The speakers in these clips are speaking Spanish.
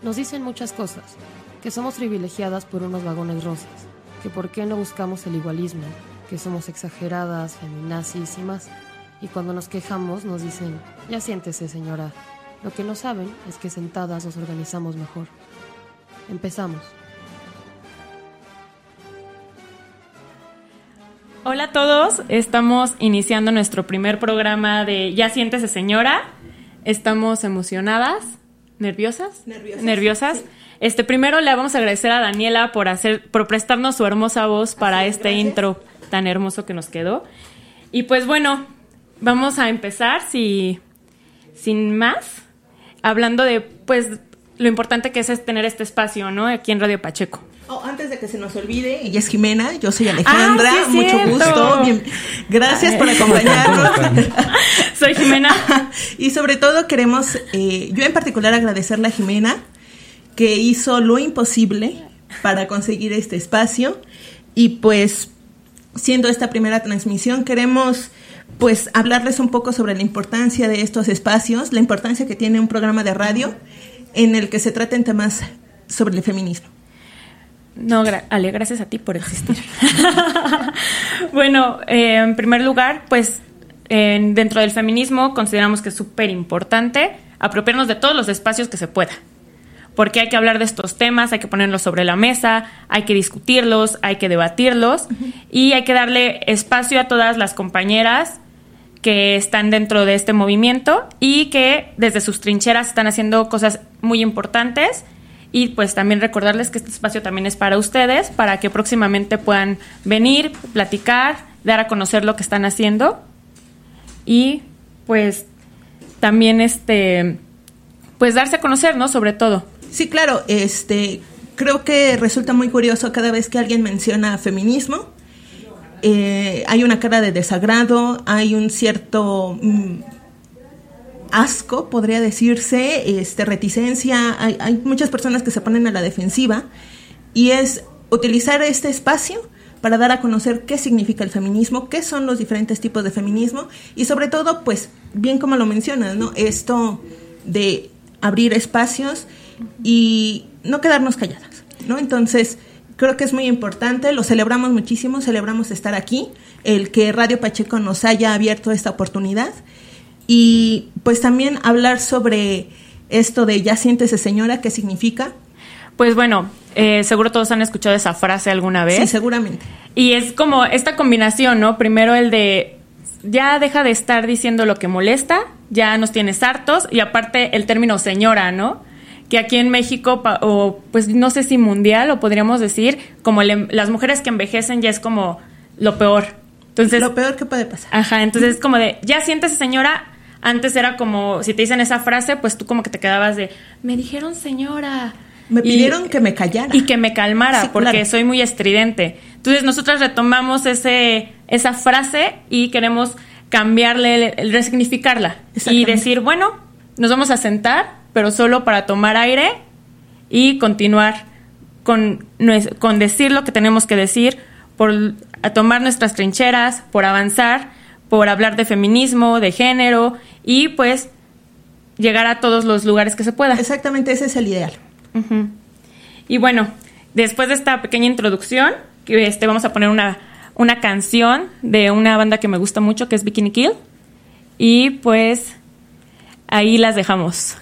Nos dicen muchas cosas, que somos privilegiadas por unos vagones rosas, que por qué no buscamos el igualismo, que somos exageradas, feminazis y más. Y cuando nos quejamos nos dicen, ya siéntese señora. Lo que no saben es que sentadas nos organizamos mejor. Empezamos. Hola a todos, estamos iniciando nuestro primer programa de Ya siéntese señora. Estamos emocionadas, nerviosas, Nerviosas. nerviosas. Este primero le vamos a agradecer a Daniela por hacer, por prestarnos su hermosa voz para es, este gracias. intro tan hermoso que nos quedó. Y pues bueno, vamos a empezar si, sin más, hablando de pues lo importante que es, es tener este espacio, ¿no? Aquí en Radio Pacheco. Oh, antes de que se nos olvide, ella es Jimena, yo soy Alejandra, Ah, sí mucho gusto. bien- gracias por acompañarnos. Soy Jimena. y sobre todo queremos, eh, yo en particular agradecerle a Jimena que hizo lo imposible para conseguir este espacio y pues siendo esta primera transmisión queremos pues hablarles un poco sobre la importancia de estos espacios, la importancia que tiene un programa de radio en el que se traten temas sobre el feminismo. No, gra- Ale, gracias a ti por existir. bueno, eh, en primer lugar, pues en- dentro del feminismo consideramos que es súper importante apropiarnos de todos los espacios que se pueda. Porque hay que hablar de estos temas, hay que ponerlos sobre la mesa, hay que discutirlos, hay que debatirlos y hay que darle espacio a todas las compañeras que están dentro de este movimiento y que desde sus trincheras están haciendo cosas muy importantes y pues también recordarles que este espacio también es para ustedes, para que próximamente puedan venir, platicar, dar a conocer lo que están haciendo y pues también este pues darse a conocer, ¿no? Sobre todo. Sí, claro, este, creo que resulta muy curioso cada vez que alguien menciona feminismo. eh, hay una cara de desagrado, hay un cierto mm, asco, podría decirse, este, reticencia. Hay, muchas personas que se ponen a la defensiva y es utilizar este espacio para dar a conocer qué significa el feminismo, qué son los diferentes tipos de feminismo y sobre todo, pues, bien como lo mencionas, ¿no? Esto de abrir espacios y no quedarnos calladas, ¿no? Entonces, creo que es muy importante, lo celebramos muchísimo, celebramos estar aquí, el que Radio Pacheco nos haya abierto esta oportunidad y pues también hablar sobre esto de ya siéntese señora, qué significa. Pues bueno, eh, seguro todos han escuchado esa frase alguna vez. Sí, seguramente. Y es como esta combinación, ¿no? Primero el de ya deja de estar diciendo lo que molesta, ya nos tienes hartos, y aparte el término señora, ¿no? Que aquí en México, o pues no sé si mundial, o podríamos decir, como el em- las mujeres que envejecen ya es como lo peor. Entonces, lo peor que puede pasar. Ajá, entonces es como de, ya siéntese señora. Antes era como, si te dicen esa frase, pues tú como que te quedabas de, me dijeron señora. Me Y- pidieron que me callara. y que me calmara Sí, porque claro. soy muy estridente. Entonces nosotras retomamos ese esa frase y queremos cambiarle, resignificarla y decir, bueno, nos vamos a sentar, pero solo para tomar aire y continuar con, con decir lo que tenemos que decir, por a tomar nuestras trincheras, por avanzar, por hablar de feminismo, de género y pues llegar a todos los lugares que se pueda. Exactamente, ese es el ideal. Y bueno, después de esta pequeña introducción, este, vamos a poner una, una canción de una banda que me gusta mucho, que es Bikini Kill. Y pues ahí las dejamos.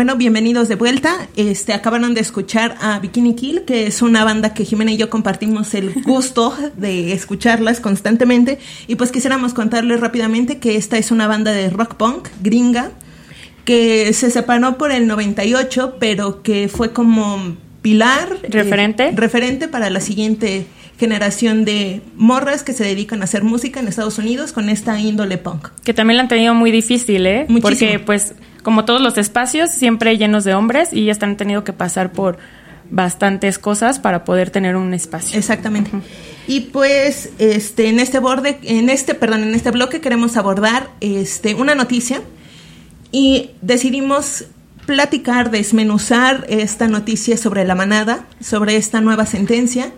Bueno, bienvenidos de vuelta. Este, acabaron de escuchar a Bikini Kill, que es una banda que Jimena y yo compartimos el gusto de escucharlas constantemente. Y pues quisiéramos contarles rápidamente que esta es una banda de rock punk gringa que se separó por el 98, pero que fue como pilar. Eh, referente. referente para la siguiente generación de morras que se dedican a hacer música en Estados Unidos con esta índole punk. Que también la han tenido muy difícil, ¿eh? Muchísimo. Porque pues como todos los espacios, siempre llenos de hombres y ellas han tenido que pasar por bastantes cosas para poder tener un espacio. Exactamente. Y pues este en este borde en este perdón, en este bloque queremos abordar este una noticia y decidimos platicar, desmenuzar esta noticia sobre la manada, sobre esta nueva sentencia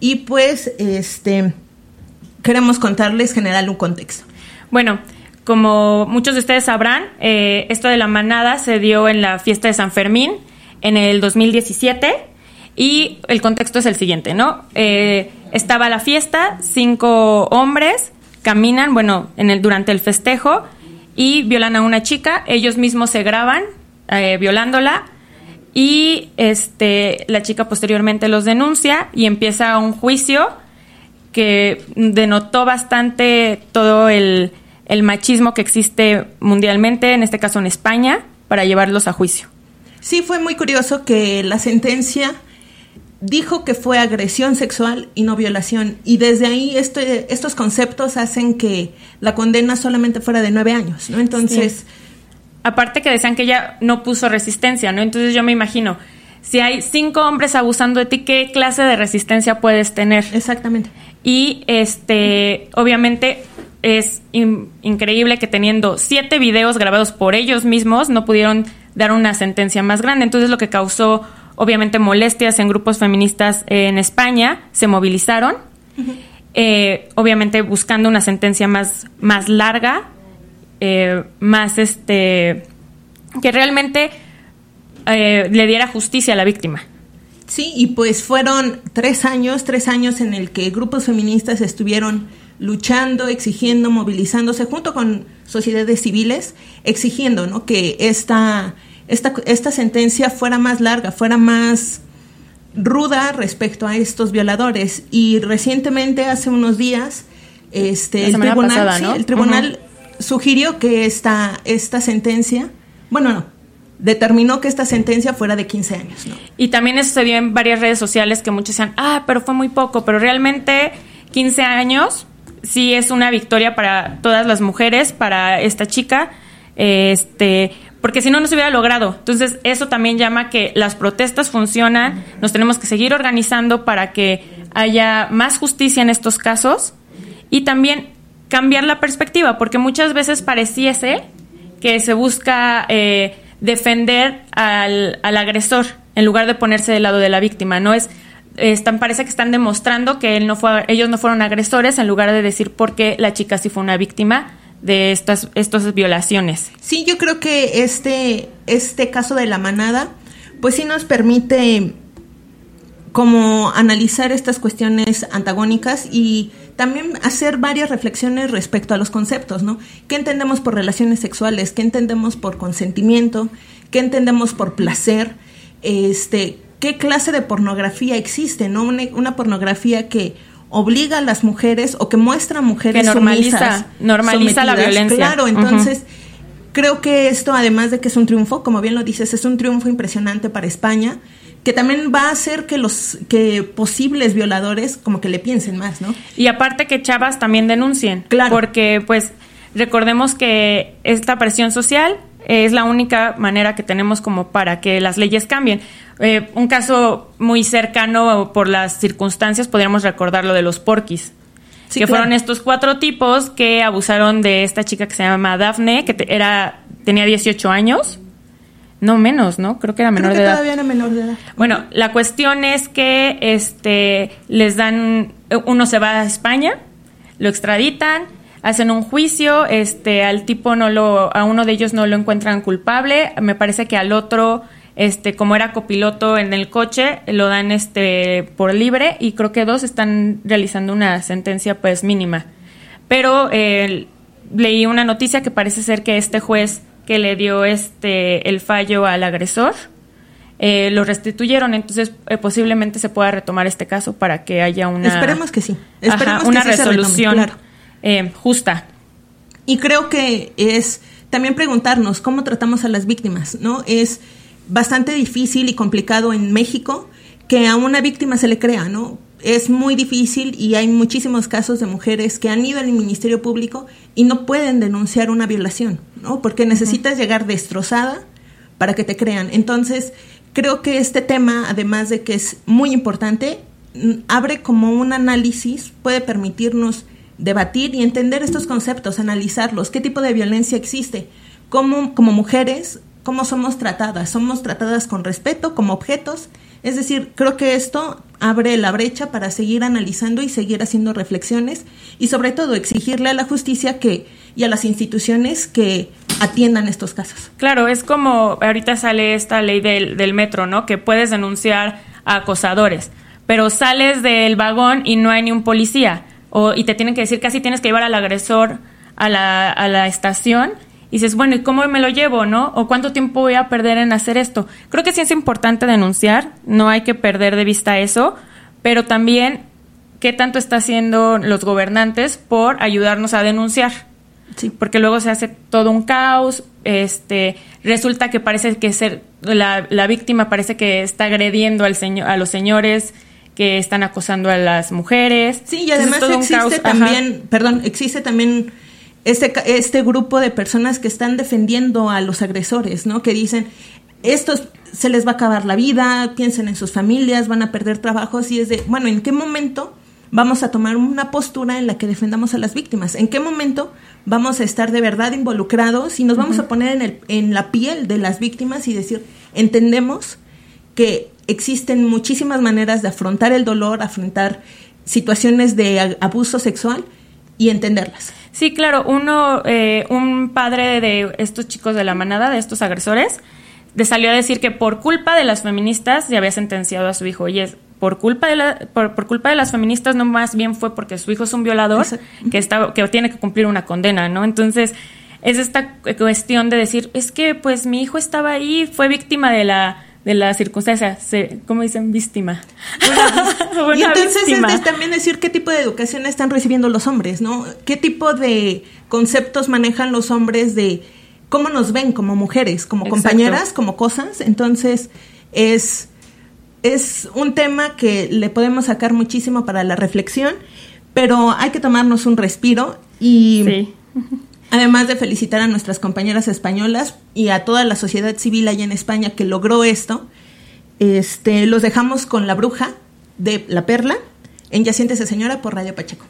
y pues este queremos contarles general un contexto. Bueno, como muchos de ustedes sabrán, eh, esto de la manada se dio en la fiesta de San Fermín en el 2017 y el contexto es el siguiente, ¿no? Eh, estaba la fiesta, cinco hombres caminan, bueno, en el, durante el festejo y violan a una chica, ellos mismos se graban eh, violándola y este, la chica posteriormente los denuncia y empieza un juicio que denotó bastante todo el, el machismo que existe mundialmente, en este caso en España, para llevarlos a juicio. Sí, fue muy curioso que la sentencia dijo que fue agresión sexual y no violación. Y desde ahí este, estos conceptos hacen que la condena solamente fuera de nueve años, ¿no? Entonces... Sí. Aparte que decían que ella no puso resistencia, ¿no? Entonces yo me imagino, si hay cinco hombres abusando de ti, ¿qué clase de resistencia puedes tener? Exactamente. Y este, obviamente es in increíble que teniendo siete videos grabados por ellos mismos no pudieron dar una sentencia más grande. Entonces lo que causó obviamente molestias en grupos feministas en España, se movilizaron, uh -huh. eh, obviamente buscando una sentencia más, más larga, eh, más este, que realmente eh, le diera justicia a la víctima. Sí, y pues fueron tres años, tres años en el que grupos feministas estuvieron luchando, exigiendo, movilizándose junto con sociedades civiles, exigiendo ¿no? que esta, esta, esta sentencia fuera más larga, fuera más ruda respecto a estos violadores. Y recientemente, hace unos días, este, el tribunal, pasada, ¿no? sí, el tribunal uh -huh. sugirió que esta, esta sentencia, bueno, no, determinó que esta sentencia fuera de 15 años. ¿no? Y también eso se vio en varias redes sociales que muchos decían, ah, pero fue muy poco, pero realmente 15 años sí es una victoria para todas las mujeres, para esta chica, este, porque si no, no se hubiera logrado. Entonces, eso también llama que las protestas funcionan, nos tenemos que seguir organizando para que haya más justicia en estos casos y también cambiar la perspectiva, porque muchas veces pareciese que se busca eh, defender al, al, agresor en lugar de ponerse del lado de la víctima, ¿no? Es, están, parece que están demostrando que él no fue, ellos no fueron agresores en lugar de decir por qué la chica sí fue una víctima de estas, estas violaciones. Sí, yo creo que este, este caso de la manada, pues sí nos permite como analizar estas cuestiones antagónicas y también hacer varias reflexiones respecto a los conceptos, ¿no? ¿Qué entendemos por relaciones sexuales? ¿Qué entendemos por consentimiento? ¿Qué entendemos por placer? Este, ¿Qué clase de pornografía existe? ¿no? Una, una pornografía que obliga a las mujeres o que muestra a mujeres que normaliza, sumisas, normaliza la violencia. Claro, entonces uh -huh. creo que esto, además de que es un triunfo, como bien lo dices, es un triunfo impresionante para España que también va a hacer que los que posibles violadores como que le piensen más, ¿no? Y aparte que chavas también denuncien, claro. porque pues recordemos que esta presión social es la única manera que tenemos como para que las leyes cambien. Eh, un caso muy cercano por las circunstancias podríamos recordar lo de los porquis. Sí, que claro. fueron estos cuatro tipos que abusaron de esta chica que se llama Daphne, que te, era tenía 18 años no menos, ¿no? Creo que era menor Creo que de edad. Todavía era menor de edad. Bueno, la cuestión es que este les dan uno se va a España, lo extraditan, hacen un juicio, este al tipo no lo a uno de ellos no lo encuentran culpable, me parece que al otro este como era copiloto en el coche, lo dan este por libre y creo que dos están realizando una sentencia pues mínima. Pero eh, leí una noticia que parece ser que este juez que le dio este el fallo al agresor eh, lo restituyeron, entonces eh, posiblemente se pueda retomar este caso para que haya una... Esperemos que sí. Esperemos una resolución eh, justa. Y creo que es también preguntarnos cómo tratamos a las víctimas, ¿no? Es bastante difícil y complicado en México que a una víctima se le crea, ¿no? Es muy difícil y hay muchísimos casos de mujeres que han ido al Ministerio Público y no pueden denunciar una violación, ¿no? Porque necesitas llegar destrozada para que te crean. Entonces, Creo que este tema, además de que es muy importante, mm, abre como un análisis, puede permitirnos debatir y entender estos conceptos, analizarlos, qué tipo de violencia existe, cómo como mujeres, cómo somos tratadas, somos tratadas con respeto, como objetos. Es decir, creo que esto abre la brecha para seguir analizando y seguir haciendo reflexiones y sobre todo exigirle a la justicia que y a las instituciones que atiendan estos casos. Claro, es como ahorita sale esta ley del, del metro, ¿no? Que puedes denunciar a acosadores, pero sales del vagón y no hay ni un policía, o, y te tienen que decir casi tienes que llevar al agresor a la, a la estación. Y dices, bueno, ¿y cómo me lo llevo, no? ¿O cuánto tiempo voy a perder en hacer esto? Creo que sí es importante denunciar, no hay que perder de vista eso, pero también qué tanto está haciendo los gobernantes por ayudarnos a denunciar. Sí. Porque luego se hace todo un caos, este, resulta que parece que ser la, la víctima parece que está agrediendo al señor, a los señores que están acosando a las mujeres. Sí, y además existe también, perdón, existe también este, este grupo de personas que están defendiendo a los agresores, ¿no? Que dicen, estos se les va a acabar la vida, piensen en sus familias, van a perder trabajos y es de, bueno, ¿en qué momento vamos a tomar una postura en la que defendamos a las víctimas? ¿En qué momento vamos a estar de verdad involucrados y nos vamos a poner en, el, en la piel de las víctimas y decir, entendemos que existen muchísimas maneras de afrontar el dolor, afrontar situaciones de abuso sexual y entenderlas. Sí, claro, uno, eh, un padre de estos chicos de la manada, de estos agresores, le salió a decir que por culpa de las feministas ya había sentenciado a su hijo. Y es, por culpa de la, por, culpa de las feministas no más bien fue porque su hijo es un violador que está que tiene que cumplir una condena no entonces es esta cuestión de decir es que pues mi hijo estaba ahí fue víctima de la de la circunstancia, ¿cómo dicen? Víctima. y entonces es también decir qué tipo de educación están recibiendo los hombres, ¿no? ¿Qué tipo de conceptos manejan los hombres de cómo nos ven como mujeres, como compañeras, como cosas? Entonces es es un tema que le podemos sacar muchísimo para la reflexión, pero hay que tomarnos un respiro y además de felicitar a nuestras compañeras españolas y a toda la sociedad civil allá en España que logró esto, este, los dejamos con la bruja de La Perla en Yaciéntese Señora por Radio Pacheco.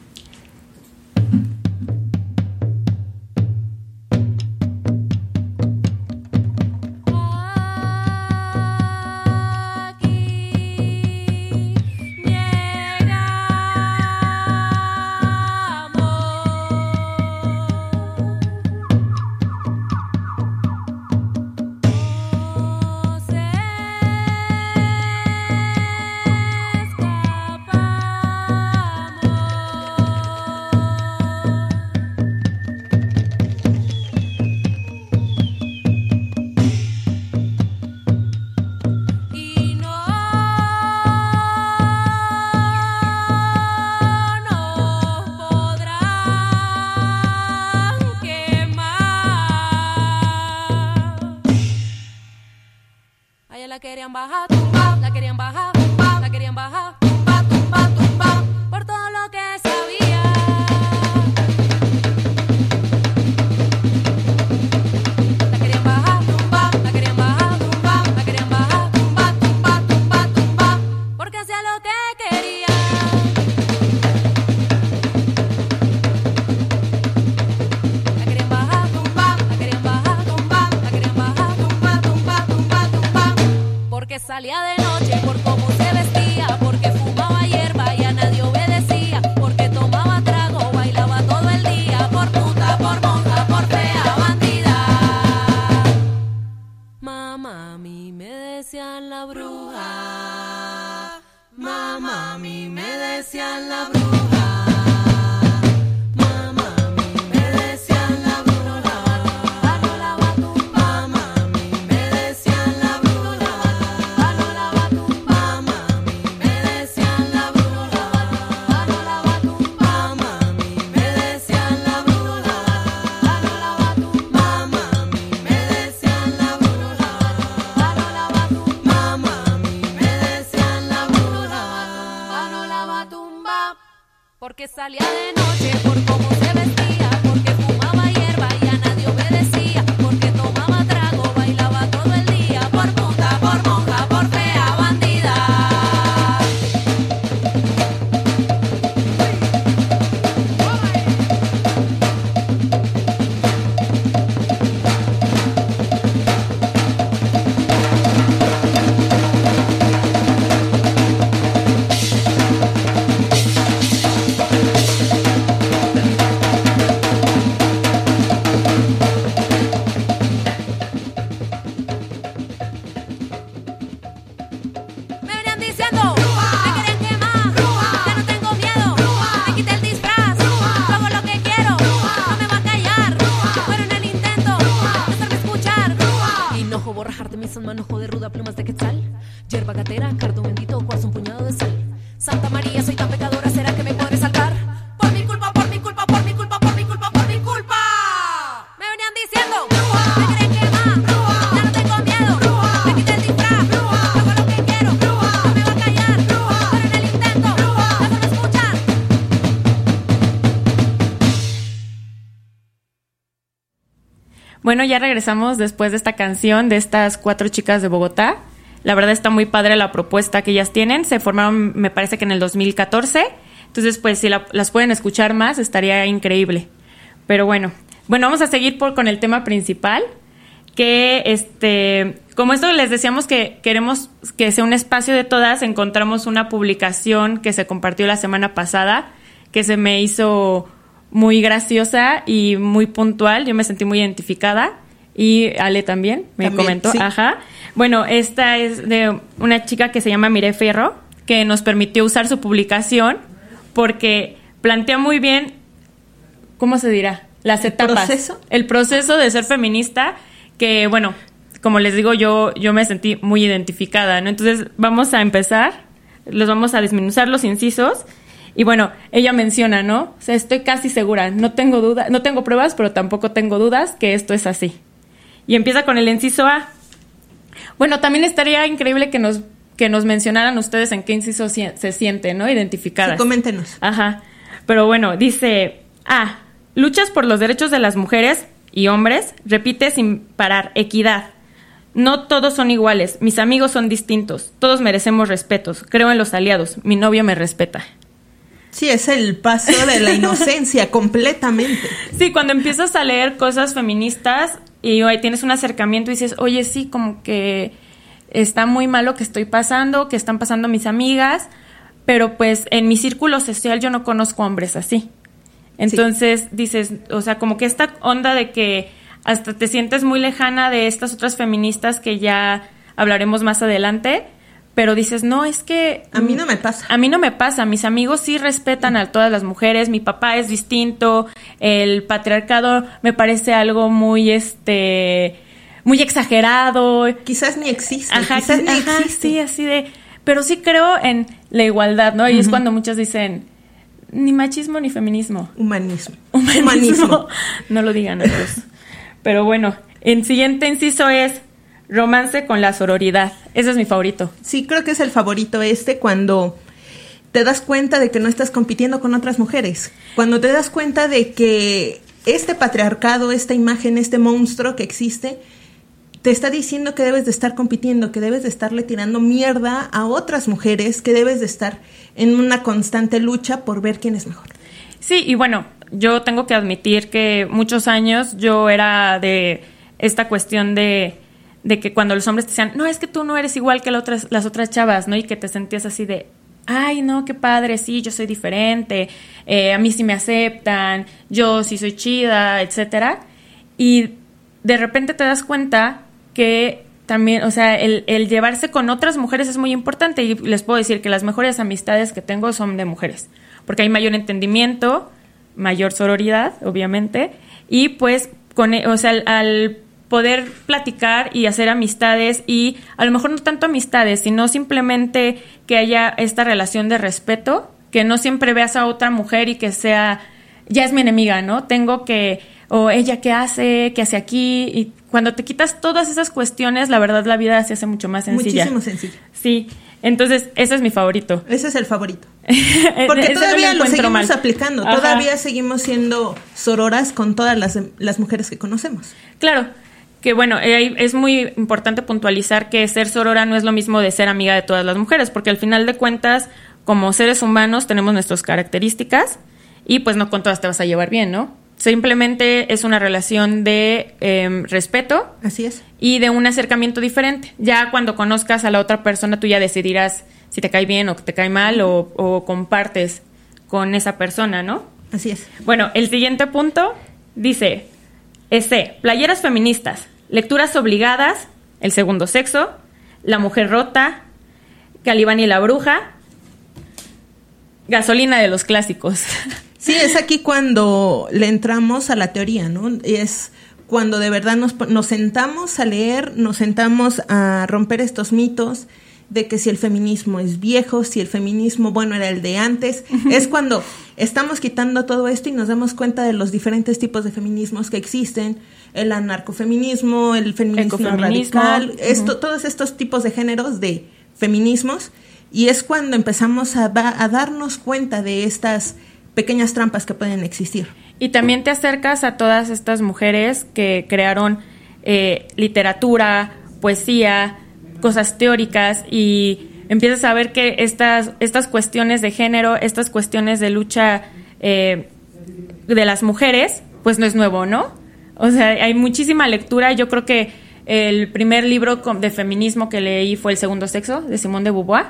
Bueno, ya regresamos después de esta canción de estas cuatro chicas de Bogotá. La verdad está muy padre la propuesta que ellas tienen. Se formaron, me parece que en el 2014. Entonces, pues si la- las pueden escuchar más, estaría increíble. Pero bueno, bueno, vamos a seguir por, con el tema principal. Que este, como esto les decíamos que queremos que sea un espacio de todas, encontramos una publicación que se compartió la semana pasada que se me hizo muy graciosa y muy puntual. Yo me sentí muy identificada y Ale también me También, comentó. sí. Ajá. Bueno, esta es de una chica que se llama Mire Ferro, que nos permitió usar su publicación porque plantea muy bien, ¿cómo se dirá? Las etapas. proceso? El proceso de ser feminista, que bueno, como les digo, yo, yo me sentí muy identificada, ¿no? Entonces vamos a empezar, los vamos a desmenuzar los incisos. Y bueno, ella menciona, ¿no? O sea, estoy casi segura, no tengo duda, no tengo pruebas, pero tampoco tengo dudas que esto es así. Y empieza con el inciso A. Bueno, también estaría increíble que nos, que nos mencionaran ustedes en qué inciso si- se sienten, ¿no? Identificadas. Sí, coméntenos. Ajá. Pero bueno, dice A. Luchas por los derechos de las mujeres y hombres. Repite sin parar. Equidad. No todos son iguales. Mis amigos son distintos. Todos merecemos respetos. Creo en los aliados. Mi novio me respeta. Sí, es el paso de la inocencia completamente. Sí, cuando empiezas a leer cosas feministas y ahí tienes un acercamiento y dices, oye, sí, como que está muy mal lo que estoy pasando, que están pasando mis amigas, pero pues en mi círculo social yo no conozco hombres así. Entonces dices, o sea, como que esta onda de que hasta te sientes muy lejana de estas otras feministas que ya hablaremos más adelante, pero dices, no, es que... A mí no me pasa. A mí no me pasa, mis amigos sí respetan a todas las mujeres, mi papá es distinto, el patriarcado me parece algo muy, este, muy exagerado. Quizás ni existe. Ajá, quizás ni ajá, existe. sí, así de, pero sí creo en la igualdad, ¿no? Y es cuando muchas dicen, ni machismo ni feminismo. Humanismo. Humanismo. No lo digan otros. Pero bueno, el siguiente inciso es romance con la sororidad. Ese es mi favorito. Sí, creo que es el favorito este cuando te das cuenta de que no estás compitiendo con otras mujeres. Cuando te das cuenta de que este patriarcado, esta imagen, este monstruo que existe, te está diciendo que debes de estar compitiendo, que debes de estarle tirando mierda a otras mujeres, que debes de estar en una constante lucha por ver quién es mejor. Sí, y bueno, yo tengo que admitir que muchos años yo era de esta cuestión de, de que cuando los hombres te decían, no, es que tú no eres igual que las otras chavas, ¿no? Y que te sentías así de, ay, no, qué padre, sí, yo soy diferente, eh, a mí sí me aceptan, yo sí soy chida, etcétera. Y de repente te das cuenta que también, o sea, el, el llevarse con otras mujeres es muy importante y les puedo decir que las mejores amistades que tengo son de mujeres, porque hay mayor entendimiento, mayor sororidad, obviamente, y pues, con, e- o sea, al, al poder platicar y hacer amistades y a lo mejor no tanto amistades, sino simplemente que haya esta relación de respeto, que no siempre veas a otra mujer y que sea, ya es mi enemiga, ¿no? Tengo que, o ella qué hace, qué hace aquí, y cuando te quitas todas esas cuestiones, la verdad la vida se hace mucho más sencilla. Muchísimo sencillo. Sí, Entonces, ese es mi favorito. Ese es el favorito. Porque Ese no todavía lo seguimos mal. aplicando, Ajá. todavía seguimos siendo sororas con todas las, las mujeres que conocemos. Claro, que bueno, eh, es muy importante puntualizar que ser sorora no es lo mismo de ser amiga de todas las mujeres, porque al final de cuentas, como seres humanos, tenemos nuestras características y pues no con todas te vas a llevar bien, ¿no? Simplemente es una relación de em, respeto Así es. y de un acercamiento diferente. Ya cuando conozcas a la otra persona, tú ya decidirás si te cae bien o te cae mal o, o compartes con esa persona, ¿no? Así es. Bueno, el siguiente punto dice, ese, playeras feministas, lecturas obligadas, el segundo sexo, la mujer rota, Calibán y la bruja, gasolina de los clásicos. Sí, es aquí cuando le entramos a la teoría, ¿no? Es cuando de verdad nos, nos sentamos a leer, nos sentamos a romper estos mitos de que si el feminismo es viejo, si el feminismo, bueno, era el de antes, es cuando estamos quitando todo esto y nos damos cuenta de los diferentes tipos de feminismos que existen, el anarcofeminismo, el feminismo radical, esto, todos estos tipos de géneros de feminismos y es cuando empezamos a, a darnos cuenta de estas pequeñas trampas que pueden existir. Y también te acercas a todas estas mujeres que crearon eh, literatura, poesía, cosas teóricas y empiezas a ver que estas, estas cuestiones de género, estas cuestiones de lucha eh, de las mujeres, pues no es nuevo, ¿no? O sea, hay muchísima lectura. Yo creo que el primer libro de feminismo que leí fue El Segundo Sexo, de Simone de Beauvoir.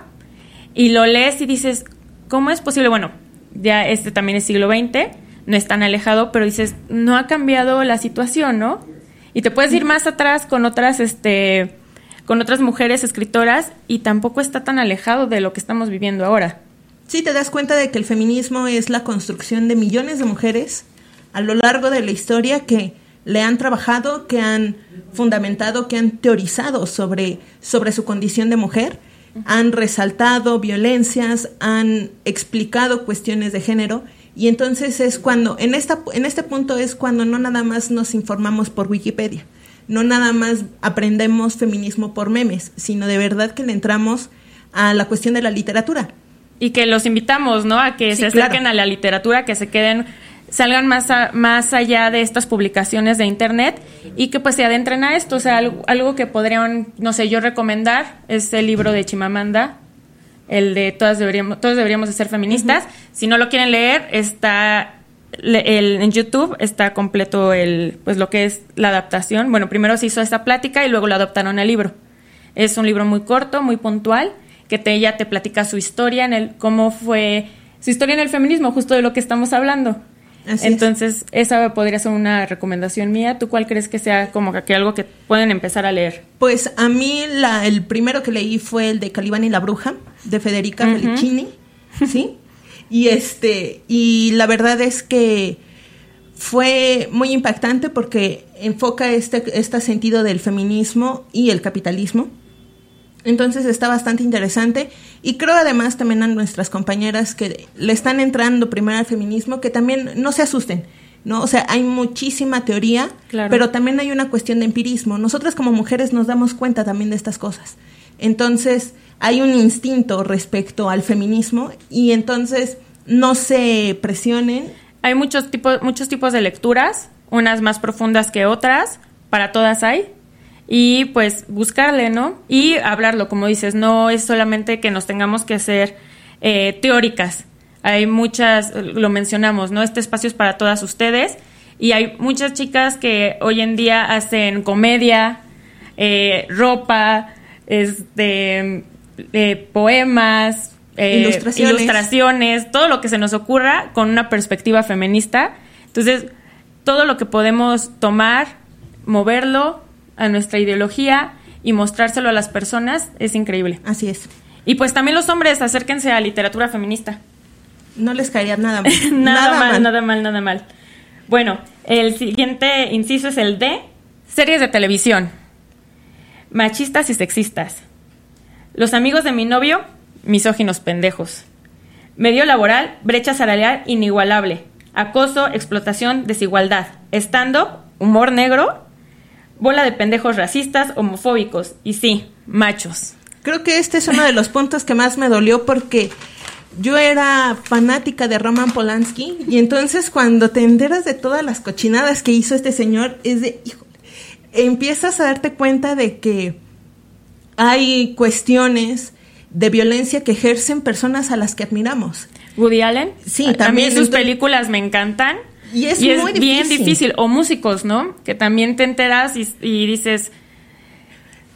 Y lo lees y dices, ¿cómo es posible? Bueno, ya este también es siglo XX, no es tan alejado, pero dices, no ha cambiado la situación, ¿no? Y te puedes ir más atrás con otras, este, con otras mujeres escritoras y tampoco está tan alejado de lo que estamos viviendo ahora. Sí, te das cuenta de que el feminismo es la construcción de millones de mujeres a lo largo de la historia que le han trabajado, que han fundamentado, que han teorizado sobre, sobre su condición de mujer, han resaltado violencias, han explicado cuestiones de género y entonces es cuando, en, esta, en este punto es cuando no nada más nos informamos por Wikipedia, no nada más aprendemos feminismo por memes, sino de verdad que le entramos a la cuestión de la literatura. Y que los invitamos, ¿no? A que Sí, se acerquen claro. a la literatura, que se queden, salgan más, a- más allá de estas publicaciones de internet y que pues se adentren a esto. O sea, algo, algo que podrían, no sé, yo recomendar es el libro de Chimamanda, el de todas deberíamos, todos deberíamos de ser feministas. Si no lo quieren leer, está le- el- en YouTube está completo el, pues lo que es la adaptación. Bueno, primero se hizo esta plática y luego lo adaptaron al libro. Es un libro muy corto, muy puntual, que te, ella te platica su historia en el cómo fue su historia en el feminismo, justo de lo que estamos hablando. Así es. Entonces, esa podría ser una recomendación mía. ¿Tú cuál crees que sea como que algo que pueden empezar a leer? Pues a mí la, el primero que leí fue el de Calibán y la bruja de Federica. Feliciani, ¿sí? Y este y la verdad es que fue muy impactante porque enfoca este este sentido del feminismo y el capitalismo. Entonces está bastante interesante y creo además también a nuestras compañeras que le están entrando primero al feminismo que también no se asusten, ¿no? O sea, hay muchísima teoría, Claro. pero también hay una cuestión de empirismo. Nosotras como mujeres nos damos cuenta también de estas cosas. Entonces, hay un instinto respecto al feminismo y entonces no se presionen. Hay muchos tipos, muchos tipos de lecturas, unas más profundas que otras, para todas hay. Y pues buscarle, ¿no? Y hablarlo, como dices, no es solamente que nos tengamos que hacer eh, teóricas. Hay muchas, lo mencionamos, ¿no? Este espacio es para todas ustedes. Y hay muchas chicas que hoy en día hacen comedia, eh, ropa, este, eh, poemas, eh, Ilustraciones. ilustraciones, todo lo que se nos ocurra con una perspectiva feminista. Entonces, todo lo que podemos tomar, moverlo a nuestra ideología y mostrárselo a las personas es increíble. Así es. Y pues también los hombres, acérquense a literatura feminista. No les caería nada mal. nada, mal, nada mal, nada mal. Bueno, el siguiente inciso es el de series de televisión. Machistas y sexistas. Los amigos de mi novio, misóginos pendejos. Medio laboral, brecha salarial inigualable. Acoso, explotación, desigualdad. Stand-up, humor negro. Bola de pendejos racistas, homofóbicos. Y sí, machos. Creo que este es uno de los puntos que más me dolió porque yo era fanática de Roman Polanski y entonces cuando te enteras de todas las cochinadas que hizo este señor es de, híjole, empiezas a darte cuenta de que hay cuestiones de violencia que ejercen personas a las que admiramos. Woody Allen. Sí, A- A también, mí sus entonces- películas me encantan. Y es muy bien difícil. difícil. O músicos, ¿no? Que también te enteras y, y dices.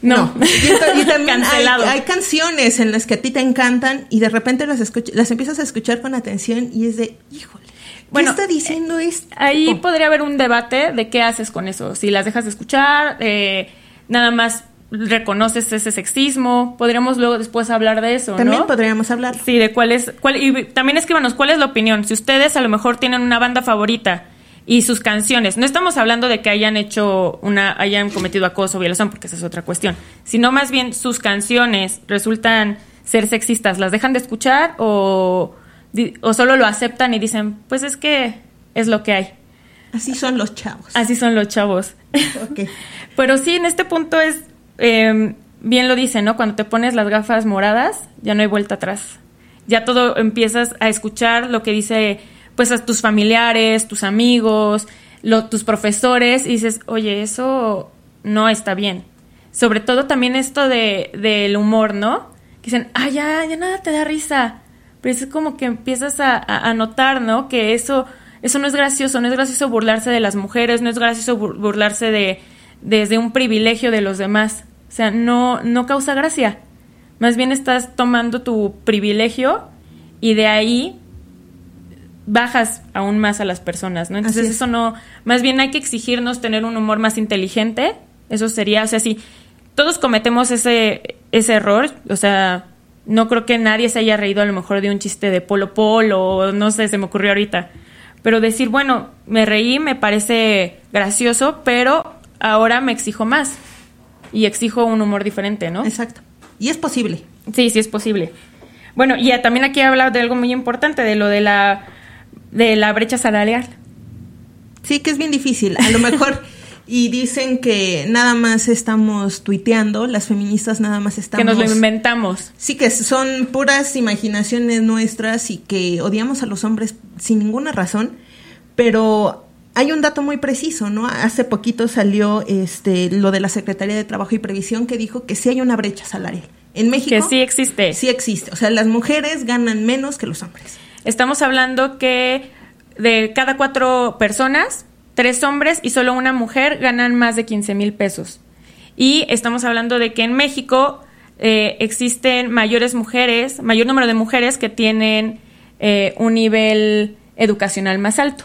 No. Y, ento- y también hay, hay canciones en las que a ti te encantan y de repente las, las empiezas a escuchar con atención y es de, híjole, ¿qué Bueno, está diciendo esto? Ahí podría haber un debate de qué haces con eso. Si las dejas de escuchar, eh, nada más reconoces ese sexismo. Podríamos luego después hablar de eso, También ¿no? podríamos hablar. Sí, de cuál es. Cuál, y también escríbanos cuál es la opinión. Si ustedes a lo mejor tienen una banda favorita y sus canciones, no estamos hablando de que hayan hecho una, hayan cometido acoso o violación, porque esa es otra cuestión, sino más bien sus canciones resultan ser sexistas, ¿las dejan de escuchar o, o solo lo aceptan y dicen, pues es que es lo que hay? Así son los chavos. Así son los chavos. Ok. Pero sí, en este punto es, eh, bien lo dice, ¿no? Cuando te pones las gafas moradas, ya no hay vuelta atrás. Ya todo empiezas a escuchar lo que dice, pues, a tus familiares, tus amigos, lo- tus profesores, y dices, oye, eso no está bien. Sobre todo también esto de, del humor, ¿no? Que dicen, ah, ya, ya nada te da risa. Pero es como que empiezas a, a- notar, ¿no? Que eso, eso no es gracioso, no es gracioso burlarse de las mujeres, no es gracioso bur- burlarse de desde un privilegio de los demás. O sea, no, no causa gracia. Más bien estás tomando tu privilegio y de ahí bajas aún más a las personas, ¿no? Entonces es. eso no, más bien hay que exigirnos tener un humor más inteligente, eso sería, o sea, si todos cometemos ese, ese error, o sea, no creo que nadie se haya reído a lo mejor de un chiste de Polo Polo, o no sé, se me ocurrió ahorita, pero decir, bueno, me reí, me parece gracioso, pero ahora me exijo más y exijo un humor diferente, ¿no? Exacto. Y es posible. Sí, sí es posible. Bueno, y ya también aquí habla de algo muy importante, de lo de la, de la brecha salarial. Sí, que es bien difícil. A lo mejor, y dicen que nada más estamos tuiteando, las feministas nada más estamos... Que nos lo inventamos. Sí, que son puras imaginaciones nuestras y que odiamos a los hombres sin ninguna razón, pero hay un dato muy preciso, ¿no? Hace poquito salió este lo de la Secretaría de Trabajo y Previsión que dijo que sí hay una brecha salarial. En México Que sí existe. sí existe, o sea, las mujeres ganan menos que los hombres. Estamos hablando que de cada cuatro personas, tres hombres y solo una mujer ganan más de 15 mil pesos. Y estamos hablando de que en México eh, existen mayores mujeres, mayor número de mujeres que tienen eh, un nivel educacional más alto.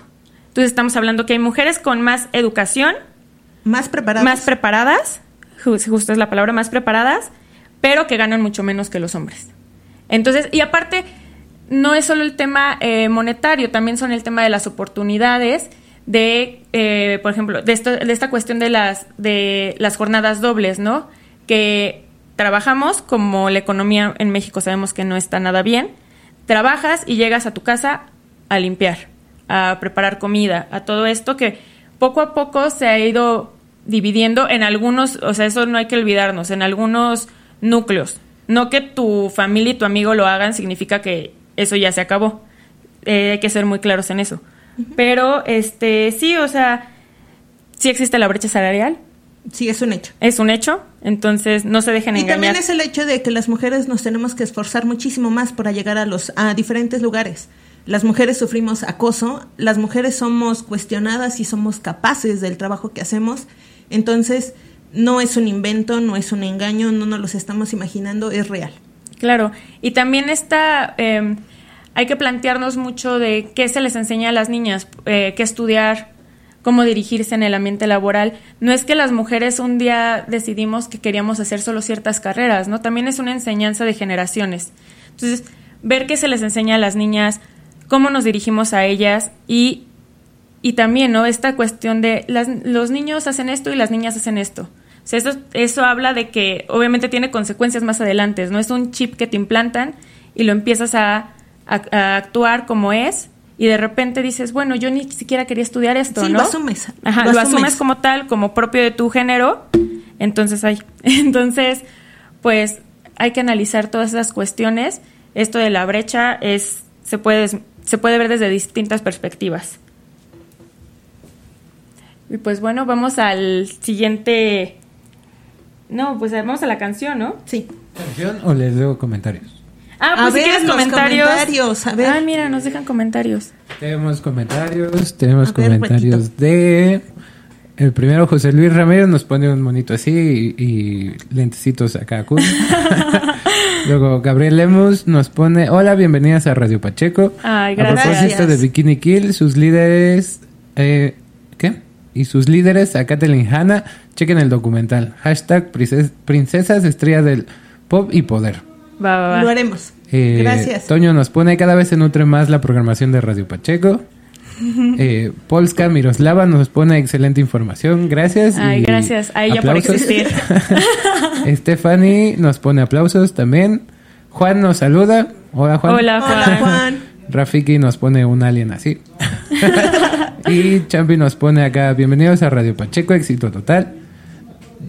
Entonces estamos hablando que hay mujeres con más educación, Más preparadas. más preparadas, ju- justo es la palabra, más preparadas, pero que ganan mucho menos que los hombres. Entonces, y aparte, no es solo el tema eh, monetario, también son el tema de las oportunidades, de, eh, por ejemplo, de, esto, de esta cuestión de las, de las jornadas dobles, ¿no? Que trabajamos, como la economía en México sabemos que no está nada bien, trabajas y llegas a tu casa a limpiar, a preparar comida, a todo esto que poco a poco se ha ido dividiendo en algunos, o sea, eso no hay que olvidarnos, en algunos núcleos. No que tu familia y tu amigo lo hagan significa que eso ya se acabó. Eh, hay que ser muy claros en eso. Pero, este, sí, o sea, sí existe la brecha salarial, Sí, es un hecho. es un hecho, entonces no se dejen Y engañar. también es el hecho de que las mujeres nos tenemos que esforzar muchísimo más para llegar a los a diferentes lugares. Las mujeres sufrimos acoso, las mujeres somos cuestionadas y somos capaces del trabajo que hacemos. Entonces, no es un invento, no es un engaño, no nos los estamos imaginando, es real. Claro, y también está, eh, hay que plantearnos mucho de qué se les enseña a las niñas, eh, qué estudiar, cómo dirigirse en el ambiente laboral. No es que las mujeres un día decidimos que queríamos hacer solo ciertas carreras, ¿no? También es una enseñanza de generaciones. Entonces, ver qué se les enseña a las niñas, cómo nos dirigimos a ellas y, y también, ¿no? Esta cuestión de las, los niños hacen esto y las niñas hacen esto. O sea, eso, eso habla de que obviamente tiene consecuencias más adelante, ¿no? Es un chip que te implantan y lo empiezas a, a- a actuar como es y de repente dices, bueno, yo ni siquiera quería estudiar esto, Sí, ¿no? lo asumes, Ajá, lo lo, asumes. asumes como tal, como propio de tu género. Entonces, ay, entonces, pues hay que analizar todas esas cuestiones. Esto de la brecha es se puede se puede ver desde distintas perspectivas. Y pues bueno, vamos al siguiente No, pues vamos a la canción, ¿no? Sí. ¿Canción o les leo comentarios? Ah, A pues si ver, quieres los comentarios. comentarios, a ver. Ah, mira, nos dejan comentarios. Tenemos comentarios, tenemos A ver, comentarios de... El primero, José Luis Ramírez, nos pone un monito así y, y lentecitos acá, cool. Luego, Gabriel Lemus nos pone, hola, bienvenidas a Radio Pacheco. Ay, A gracias. propósito de Bikini Kill, sus líderes... Eh, ¿Qué? Y sus líderes, a Kathleen Hanna, chequen el documental. Hashtag princes- princesas, estrellas del pop y poder. Va, va, va. Lo haremos. Eh, Gracias. Toño nos pone, cada vez se nutre más la programación de Radio Pacheco. Eh, Polska Miroslava nos pone excelente información, gracias. Ay, y gracias a ella por existir. Stephanie nos pone aplausos también. Juan nos saluda. Hola Juan. Hola, Juan. Hola, Juan. Rafiki nos pone un alien así. y Champi nos pone acá, bienvenidos a Radio Pacheco, éxito total.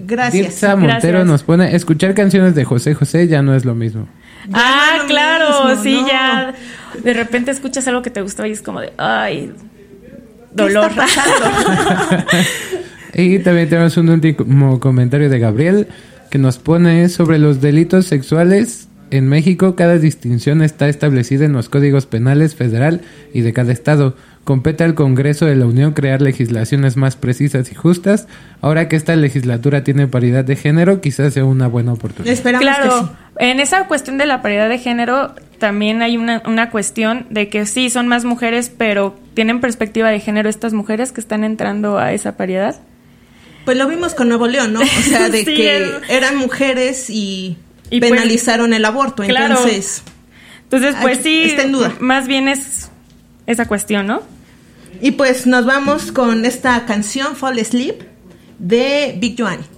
Gracias. Dirza Montero Gracias. nos pone, escuchar canciones de José José ya no es lo mismo. Ah, no claro, mismo, sí, no. ya. De repente escuchas algo que te gustó y es como de, ay, ¿Qué dolor. está pasando? Y también tenemos un último comentario de Gabriel que nos pone sobre los delitos sexuales. En México cada distinción está establecida en los códigos penales federal y de cada estado. Compete al Congreso de la Unión crear legislaciones más precisas y justas. Ahora que esta legislatura tiene paridad de género, quizás sea una buena oportunidad. Esperamos Claro, que en esa cuestión de la paridad de género también hay una, una cuestión de que sí, son más mujeres, pero tienen perspectiva de género estas mujeres que están entrando a esa paridad. Pues lo vimos con Nuevo León, ¿no? O sea, de Sí, que eran mujeres y, Y pues- penalizaron el aborto. Claro. Entonces, Entonces, pues sí, está en duda. más bien es esa cuestión, ¿no? Y pues nos vamos con esta canción Fall Asleep de Big Joan.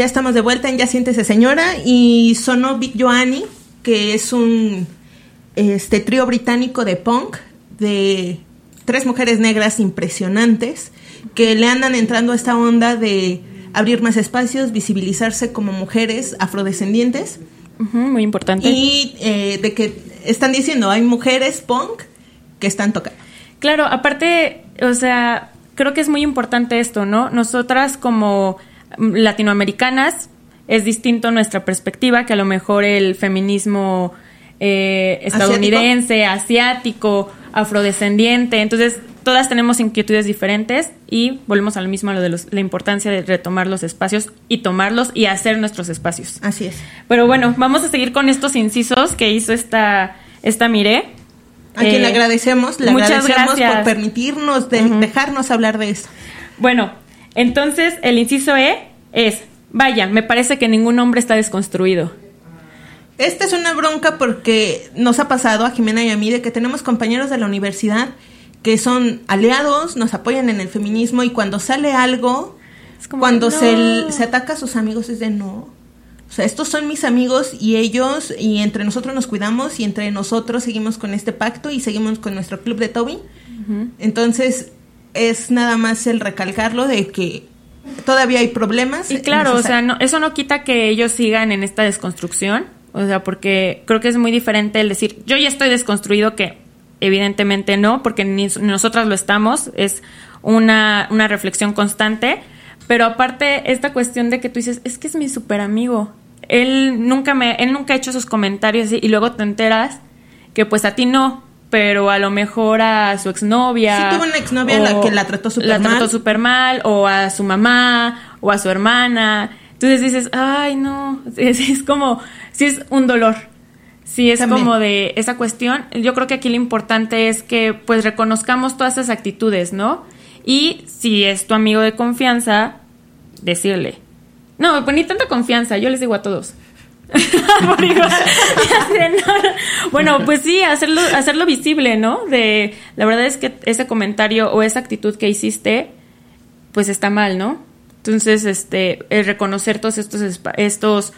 Ya estamos de vuelta en Ya Siéntese Señora y sonó Big Joanny, que es un este trío británico de punk de tres mujeres negras impresionantes que le andan entrando a esta onda de abrir más espacios, visibilizarse como mujeres afrodescendientes muy importante. y eh, de que están diciendo hay mujeres punk que están tocando. Claro, aparte, o sea, creo que es muy importante esto, ¿no? Nosotras como latinoamericanas es distinto nuestra perspectiva que a lo mejor el feminismo eh, estadounidense, asiático, afrodescendiente. Entonces, todas tenemos inquietudes diferentes y volvemos a lo mismo, a lo de los- la importancia de retomar los espacios y tomarlos y hacer nuestros espacios. Así es. Pero bueno, vamos a seguir con estos incisos que hizo esta, esta Mire. A quien Eh, le agradecemos, le muchas agradecemos gracias. por permitirnos de- dejarnos hablar de esto. Bueno, entonces el inciso E es, vaya, me parece que ningún hombre está desconstruido. Esta es una bronca porque nos ha pasado a Jimena y a mí de que tenemos compañeros de la universidad que son aliados, nos apoyan en el feminismo y cuando sale algo, como, cuando no. se, se ataca a sus amigos es de no. O sea, estos son mis amigos y ellos, y entre nosotros nos cuidamos y entre nosotros seguimos con este pacto y seguimos con nuestro club de Toby. Entonces, es nada más el recalcarlo de que todavía hay problemas. Y claro, o sea, no, eso no quita que ellos sigan en esta desconstrucción, o sea, porque creo que es muy diferente el decir, yo ya estoy desconstruido, que evidentemente no, porque ni ni nosotras lo estamos, es una, una reflexión constante, pero aparte esta cuestión de que tú dices, es que es mi super amigo, él nunca me, él nunca ha hecho esos comentarios y luego te enteras que pues a ti no, pero a lo mejor a su exnovia. Sí, tuvo una exnovia la que la trató súper La trató mal. súper mal, o a su mamá, o a su hermana. Entonces dices, ay, no, es, es como, sí es un dolor. Sí es También. como de esa cuestión. Yo creo que aquí lo importante es que pues reconozcamos todas esas actitudes, ¿no? Y si es tu amigo de confianza, decirle. No, pues ni tanta confianza, yo les digo a todos. Por igual. Bueno, pues sí, hacerlo, hacerlo visible, ¿no? De la verdad es que ese comentario o esa actitud que hiciste, pues está mal, ¿no? Entonces, este, el reconocer todos estos estos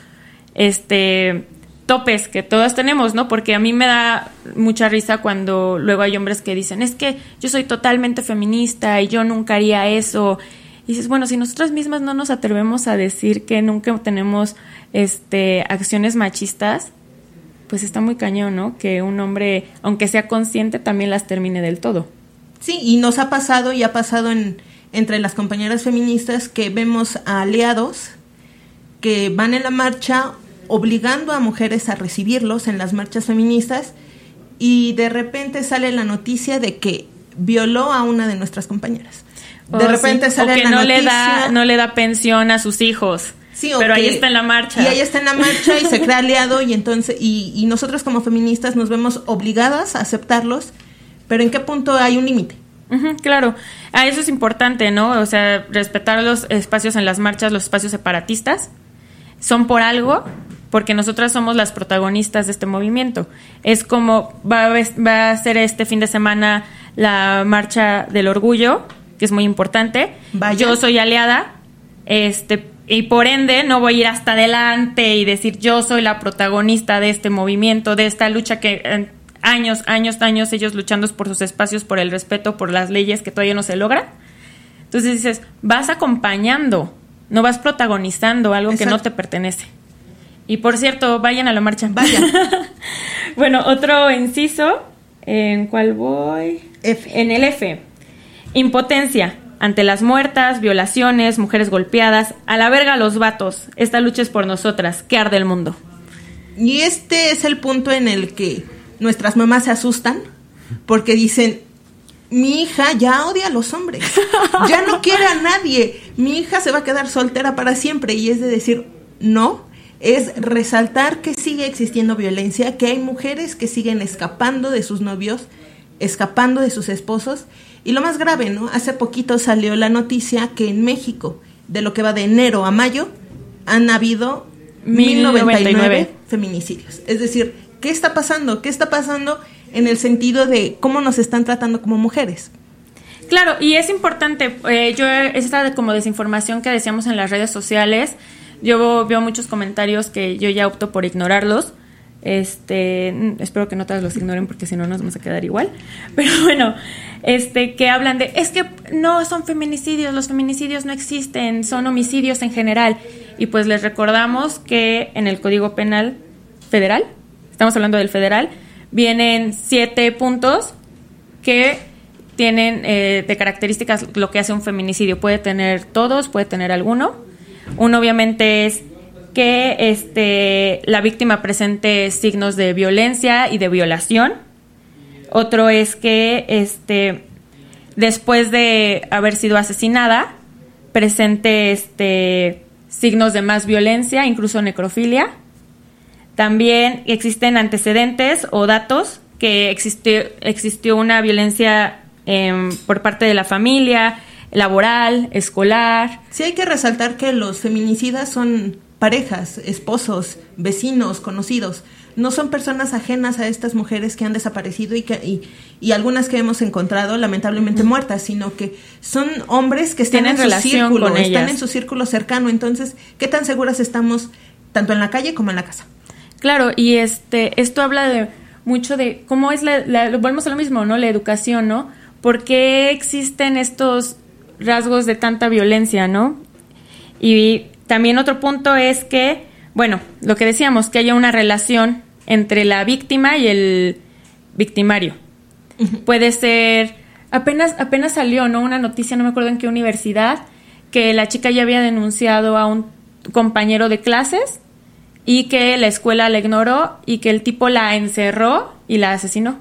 este topes que todas tenemos, ¿no? Porque a mí me da mucha risa cuando luego hay hombres que dicen, es que yo soy totalmente feminista y yo nunca haría eso. Y dices, bueno, si nosotras mismas no nos atrevemos a decir que nunca tenemos este acciones machistas, pues está muy cañón, ¿no? Que un hombre, aunque sea consciente, también las termine del todo. Sí, y nos ha pasado y ha pasado en, entre las compañeras feministas que vemos a aliados que van en la marcha obligando a mujeres a recibirlos en las marchas feministas y de repente sale la noticia de que violó a una de nuestras compañeras. De Oh, repente sí. sale o que la no noticia. le da no le da pensión a sus hijos. Sí, o pero ahí está en la marcha. Y ahí está en la marcha y se crea aliado y entonces y, y nosotros como feministas nos vemos obligadas a aceptarlos, pero ¿en qué punto hay un límite? Claro, ah, eso es importante, ¿no? O sea, respetar los espacios en las marchas, los espacios separatistas, son por algo, porque nosotras somos las protagonistas de este movimiento. Es como va a, va a ser este fin de semana la marcha del orgullo, que es muy importante. Yo soy aliada, este, y por ende no voy a ir hasta adelante y decir yo soy la protagonista de este movimiento, de esta lucha que eh, años, años, años ellos luchando por sus espacios, por el respeto, por las leyes que todavía no se logran. Entonces dices, vas acompañando, no vas protagonizando algo que no te pertenece. Y por cierto, vayan a la marcha. Vayan. bueno, otro inciso, ¿en cuál voy? F. En el F. Impotencia ante las muertas, violaciones, mujeres golpeadas. A la verga los vatos. Esta lucha es por nosotras. Que arde el mundo. Y este es el punto en el que nuestras mamás se asustan porque dicen, mi hija ya odia a los hombres, ya no quiere a nadie, mi hija se va a quedar soltera para siempre. Y es de decir, no, es resaltar que sigue existiendo violencia, que hay mujeres que siguen escapando de sus novios, escapando de sus esposos. Y lo más grave, ¿no? Hace poquito salió la noticia que en México, de lo que va de enero a mayo, han habido 1099 1099 feminicidios. Es decir, ¿qué está pasando? ¿Qué está pasando en el sentido de cómo nos están tratando como mujeres? Claro, y es importante, eh, yo esta como desinformación que decíamos en las redes sociales, Yo veo muchos comentarios que yo ya opto por ignorarlos. Este, mm, espero que no todos los ignoren porque si no nos vamos a quedar igual. Pero bueno, este, que hablan de, es que no son feminicidios, los feminicidios no existen, son homicidios en general. Y pues les recordamos que en el Código Penal Federal, estamos hablando del federal, vienen siete puntos que tienen eh, de características lo que hace un feminicidio. Puede tener todos, puede tener alguno. Uno obviamente es que este, la víctima presente signos de violencia y de violación. Otro es que este, después de haber sido asesinada, presente este, signos de más violencia, incluso necrofilia. También existen antecedentes o datos que existió, existió una violencia em, por parte de la familia, laboral, escolar. Sí hay que resaltar que los feminicidas son parejas, esposos, vecinos, conocidos. No son personas ajenas a estas mujeres que han desaparecido y, que, y, y algunas que hemos encontrado lamentablemente muertas, sino que son hombres que están en su círculo, están ellas. en su círculo cercano. Entonces, ¿qué tan seguras estamos tanto en la calle como en la casa? Claro, y este, esto habla de mucho de cómo es la, la- volvemos a lo mismo, ¿no? La educación, ¿no? ¿Por qué existen estos rasgos de tanta violencia, ¿no? Y también otro punto es que, bueno, lo que decíamos, que haya una relación entre la víctima y el victimario. Puede ser, apenas, apenas salió, ¿no? Una noticia, no me acuerdo en qué universidad, que la chica ya había denunciado a un compañero de clases y que la escuela la ignoró y que el tipo la encerró y la asesinó.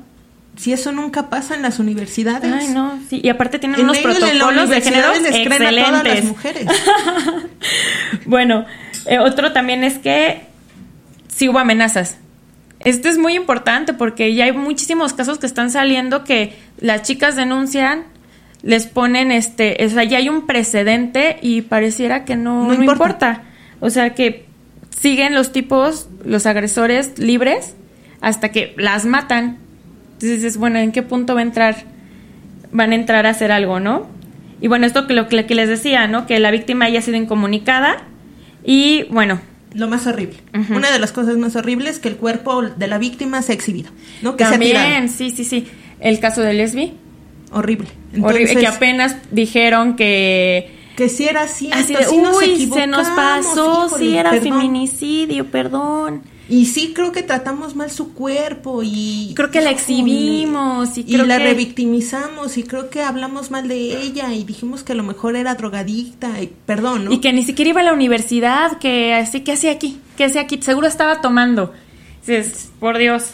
Si eso nunca pasa en las universidades. Ay, no, sí. Y aparte tienen En unos protocolos de género a todas las excelentes. mujeres. Bueno, eh, otro también es que sí hubo amenazas. Esto es muy importante porque ya hay muchísimos casos que están saliendo que las chicas denuncian, les ponen este, o sea, ya hay un precedente y pareciera que no, No no importa. importa. O sea, que siguen los tipos, los agresores libres hasta que las matan. Entonces dices, bueno, ¿en qué punto va a entrar? Van a entrar a hacer algo, ¿no? Y bueno, esto que lo que les decía, ¿no? Que la víctima haya sido incomunicada y bueno, Lo más horrible. Una de las cosas más horribles que el cuerpo de la víctima se ha exhibido, ¿no? Que también, tirado. sí, sí, sí. El caso de Lesbi, Horrible. horrible, Entonces, que apenas dijeron que que si era cierto, así de, sí nos uy, se nos pasó, híjole, sí era perdón". feminicidio, perdón. Y sí creo que tratamos mal su cuerpo y... Creo que la exhibimos y y, creo la que- revictimizamos y creo que hablamos mal de ella y dijimos que a lo mejor era drogadicta y perdón, ¿no? Y que ni siquiera iba a la universidad, que así, ¿qué hacía aquí? ¿Qué hacía aquí? Seguro estaba tomando. Dices, por Dios.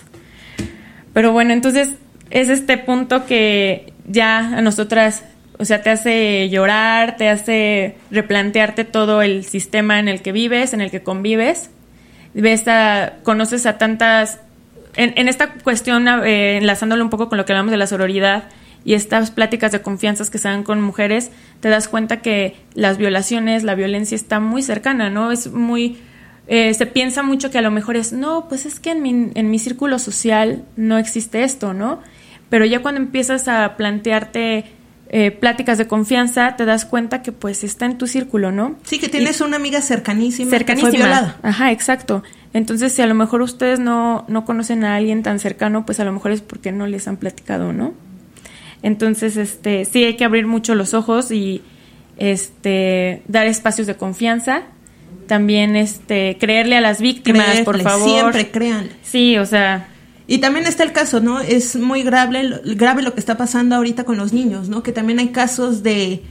Pero bueno, entonces es este punto que ya a nosotras, o sea, te hace llorar, te hace replantearte todo el sistema en el que vives, en el que convives. Ves a, conoces a tantas... En, esta cuestión, eh, enlazándolo un poco con lo que hablamos de la sororidad y estas pláticas de confianzas que se dan con mujeres, te das cuenta que las violaciones, la violencia está muy cercana, ¿no? Es muy... eh, se piensa mucho que a lo mejor es, no, pues es que en mi, en mi círculo social no existe esto, ¿no? Pero ya cuando empiezas a plantearte eh, pláticas de confianza, te das cuenta que pues está en tu círculo, ¿no? Sí, que tienes una amiga cercanísima, que cercanísima. fue violada. Ajá, exacto. Entonces, si a lo mejor ustedes no, no conocen a alguien tan cercano, pues a lo mejor es porque no les han platicado, ¿no? Entonces, este, sí hay que abrir mucho los ojos y este dar espacios de confianza. También este creerle a las víctimas, por favor. Siempre créanle. Sí, o sea, Y también está el caso, ¿no? Es muy grave, lo- grave lo que está pasando ahorita con los niños, ¿no? Que también hay casos de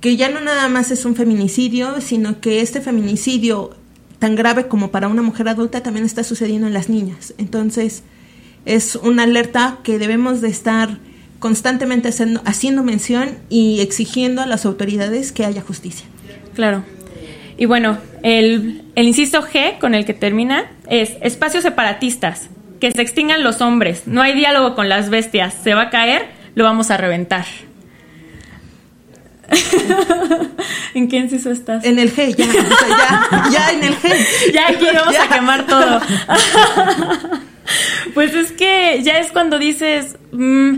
que ya no nada más es un feminicidio, sino que este feminicidio tan grave como para una mujer adulta también está sucediendo en las niñas. Entonces, es una alerta que debemos de estar constantemente haciendo, haciendo mención y exigiendo a las autoridades que haya justicia. Claro. Y bueno, el, el inciso G con el que termina es espacios separatistas, que se extingan los hombres, no hay diálogo con las bestias, se va a caer, lo vamos a reventar. ¿En qué inciso estás? En el G, ya, ya, ya en el G. Ya aquí vamos Ya. a quemar todo. pues es que ya es cuando dices, mm,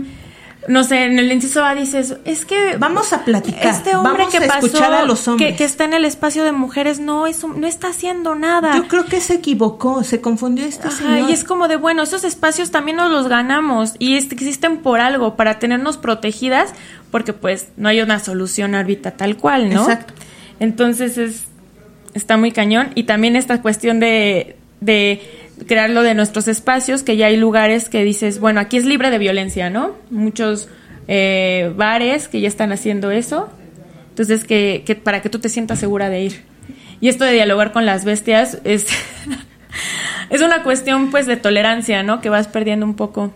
no sé, en el inciso A dices, es que Vamos a platicar. este hombre vamos que a pasó, escuchar a los hombres. que, que está en el espacio de mujeres, no, es no está haciendo nada. Yo creo que se equivocó, se confundió este Ajá, señor. y es como de, bueno, esos espacios también nos los ganamos y existen por algo, para tenernos protegidas, porque pues no hay una solución árbitra tal cual, ¿no? Exacto. Entonces es, está muy cañón. Y también esta cuestión de, de crearlo de nuestros espacios, que ya hay lugares que dices, bueno, aquí es libre de violencia, ¿no? Muchos eh, bares que ya están haciendo eso. Entonces, que, que para que tú te sientas segura de ir. Y esto de dialogar con las bestias es, es una cuestión pues de tolerancia, ¿no? Que vas perdiendo un poco.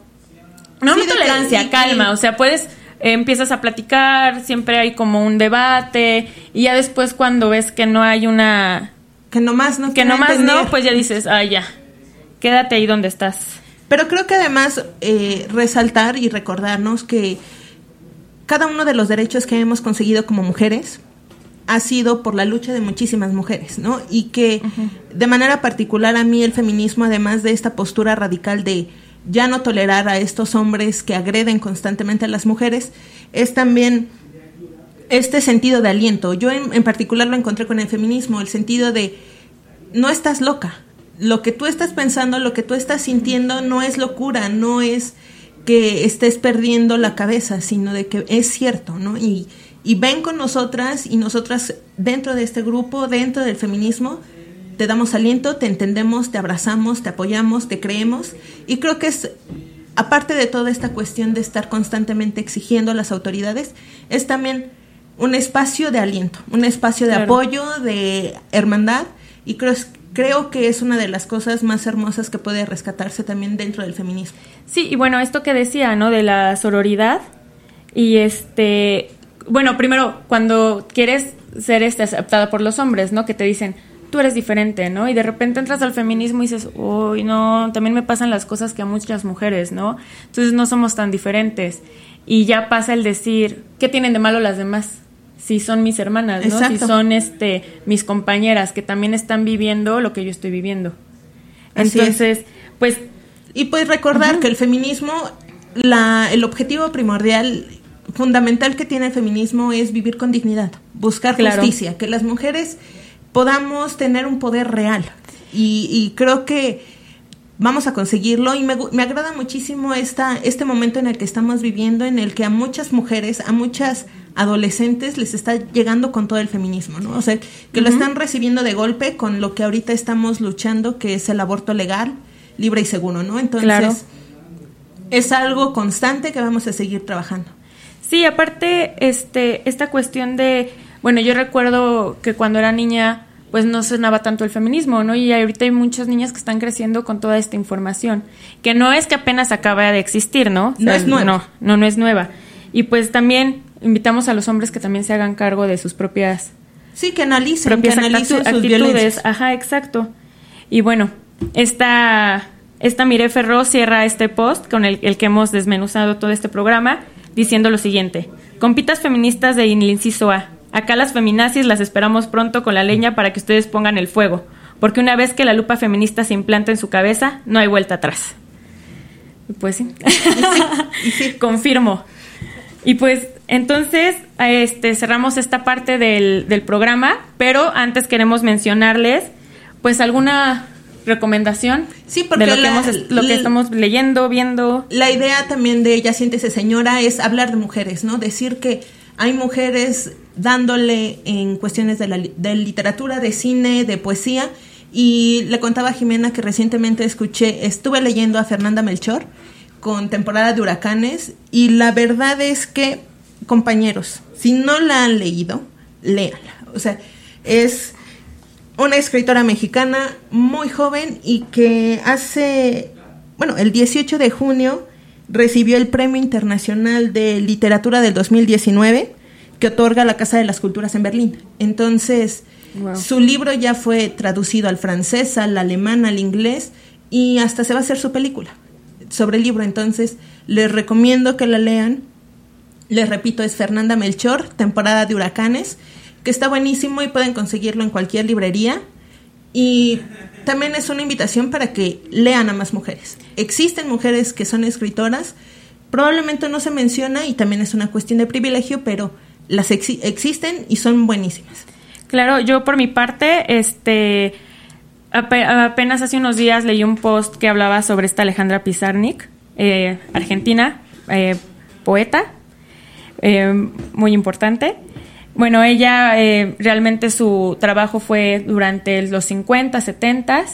No, Sí, no que- tolerancia, calma. O sea, puedes, eh, empiezas a platicar, siempre hay como un debate, y ya después cuando ves que no hay una... que nomás no Que nomás entender. no, pues ya dices, ah, ya, quédate ahí donde estás. Pero creo que además eh, resaltar y recordarnos que cada uno de los derechos que hemos conseguido como mujeres ha sido por la lucha de muchísimas mujeres, ¿no? Y que de manera particular a mí el feminismo, además de esta postura radical de ya no tolerar a estos hombres que agreden constantemente a las mujeres, es también este sentido de aliento. Yo en, en particular lo encontré con el feminismo, el sentido de no estás loca. Lo que tú estás pensando, lo que tú estás sintiendo no es locura, no es que estés perdiendo la cabeza, sino de que es cierto, ¿no? Y, y ven con nosotras y nosotras dentro de este grupo, dentro del feminismo, te damos aliento, te entendemos, te abrazamos, te apoyamos, te creemos. Y creo que es, aparte de toda esta cuestión de estar constantemente exigiendo a las autoridades, es también un espacio de aliento, un espacio de Claro. apoyo, de hermandad. Y creo, creo que es una de las cosas más hermosas que puede rescatarse también dentro del feminismo. Sí, y bueno, esto que decía, ¿no? De la sororidad. Y este, bueno, primero, cuando quieres ser este, aceptada por los hombres, ¿no? Que te dicen, tú eres diferente, ¿no? Y de repente entras al feminismo y dices, uy, no, también me pasan las cosas que a muchas mujeres, ¿no? Entonces no somos tan diferentes. Y ya pasa el decir, ¿qué tienen de malo las demás? Si son mis hermanas, ¿no? Si son este, mis compañeras que también están viviendo lo que yo estoy viviendo. Así es. Entonces, pues Y pues recordar que el feminismo, la, el objetivo primordial, fundamental que tiene el feminismo es vivir con dignidad, buscar Claro. justicia, que las mujeres podamos tener un poder real. Y, y creo que vamos a conseguirlo y me, me agrada muchísimo esta, este momento en el que estamos viviendo, en el que a muchas mujeres, a muchas adolescentes les está llegando con todo el feminismo, ¿no? O sea, que lo están recibiendo de golpe con lo que ahorita estamos luchando, que es el aborto legal, libre y seguro, ¿no? Entonces, Claro. es algo constante que vamos a seguir trabajando. Sí, aparte, este, esta cuestión de, bueno, yo recuerdo que cuando era niña, pues no sonaba tanto el feminismo, ¿no? Y ahorita hay muchas niñas que están creciendo con toda esta información, que no es que apenas acaba de existir, ¿no? No es nueva. No, no, no es nueva. Y pues también invitamos a los hombres que también se hagan cargo de sus propias Sí, que analicen, propias que analicen actitu- sus actitudes. violencias. Ajá, exacto. Y bueno, esta, esta Mire Ferro cierra este post con el, el que hemos desmenuzado todo este programa diciendo lo siguiente. Compitas feministas de inciso A. Acá las feminazis las esperamos pronto con la leña para que ustedes pongan el fuego. Porque una vez que la lupa feminista se implanta en su cabeza, no hay vuelta atrás. Y Pues sí. Confirmo. Y pues entonces este, cerramos esta parte del, del programa, pero antes queremos mencionarles pues alguna recomendación Sí, porque de lo, que, hemos lo estamos leyendo, viendo. La idea también de ella siéntese señora es hablar de mujeres, ¿no? Decir que hay mujeres dándole en cuestiones de, la, de literatura, de cine, de poesía. Y le contaba a Jimena que recientemente escuché, estuve leyendo a Fernanda Melchor con temporada de huracanes y la verdad es que, compañeros, si no la han leído, léanla. O sea, es una escritora mexicana muy joven y que hace, bueno, el 18 de junio recibió el Premio Internacional de Literatura del 2019 que otorga la Casa de las Culturas en Berlín. Entonces, Wow. su libro ya fue traducido al francés, al alemán, al inglés y hasta se va a hacer su película sobre el libro. Entonces, les recomiendo que la lean. Les repito, es Fernanda Melchor, temporada de huracanes, que está buenísimo y pueden conseguirlo en cualquier librería. Y también es una invitación para que lean a más mujeres. Existen mujeres que son escritoras probablemente no se menciona y también es una cuestión de privilegio, pero las exi- existen y son buenísimas. Claro, yo por mi parte, este, ape- apenas hace unos días leí un post que hablaba sobre esta Alejandra Pizarnik, eh, argentina, eh, poeta, eh, muy importante. Bueno, ella eh, realmente su trabajo fue durante los 50, 70.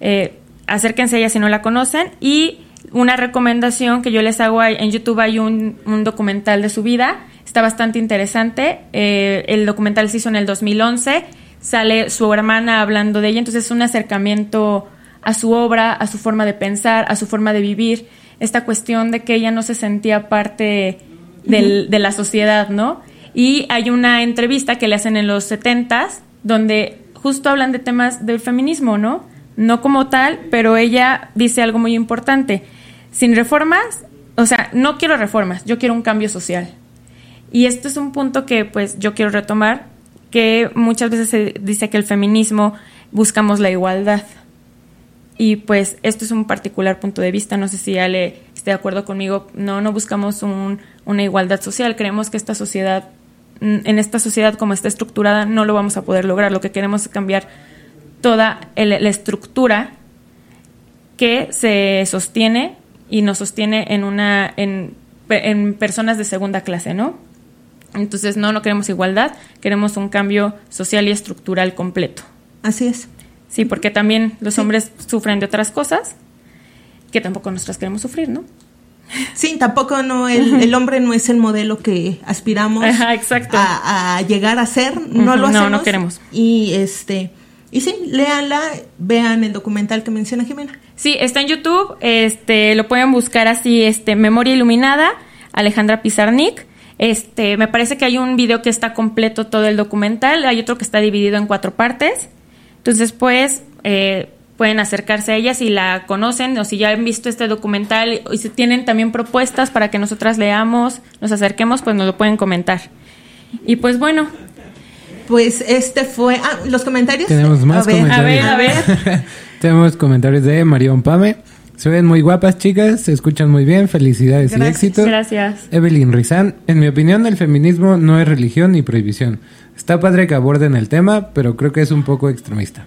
Eh, acérquense a ella si no la conocen. Y una recomendación que yo les hago en YouTube hay un, un documental de su vida. Está bastante interesante. Eh, el documental se hizo en el 2011. Sale su hermana hablando de ella. Entonces es un acercamiento a su obra, a su forma de pensar, a su forma de vivir. Esta cuestión de que ella no se sentía parte del- de la sociedad, ¿no? Y hay una entrevista que le hacen en los 70s donde justo hablan de temas del feminismo, ¿no? No como tal, pero ella dice algo muy importante. Sin reformas, o sea, no quiero reformas, yo quiero un cambio social. Y esto es un punto que pues yo quiero retomar, que muchas veces se dice que el feminismo buscamos la igualdad. Y pues esto es un particular punto de vista, no sé si Ale esté de acuerdo conmigo, no, no buscamos un- una igualdad social, creemos que esta sociedad, mm, en esta sociedad como está estructurada, no lo vamos a poder lograr, lo que queremos es cambiar toda el- la estructura que se sostiene y nos sostiene en una en, en personas de segunda clase, ¿no? Entonces no, no queremos igualdad, queremos un cambio social y estructural completo. Así es. Sí, porque también los hombres sufren de otras cosas que tampoco nosotras queremos sufrir, ¿no? Sí, tampoco no el, el hombre no es el modelo que aspiramos Ajá, exacto. A, a llegar a ser, no lo no, hacemos. no queremos. Y este y sí, léanla, vean el documental que menciona Jimena. Sí, está en YouTube, este, lo pueden buscar así, este, Memoria Iluminada, Alejandra Pizarnik. Este, me parece que hay un video que está completo todo el documental, hay otro que está dividido en cuatro partes. Entonces, pues, eh, pueden acercarse a ella si la conocen o si ya han visto este documental y si tienen también propuestas para que nosotras leamos, nos acerquemos, pues nos lo pueden comentar. Y pues bueno, Pues este fue ah, los comentarios. Tenemos más A ver, comentarios. a ver, a Tenemos comentarios de Marión Pame. Se ven muy guapas, chicas. Se escuchan muy bien. Felicidades y éxito. gracias. Evelyn Rizán. En mi opinión, el feminismo no es religión ni prohibición. Está padre que aborden el tema, pero creo que es un poco extremista.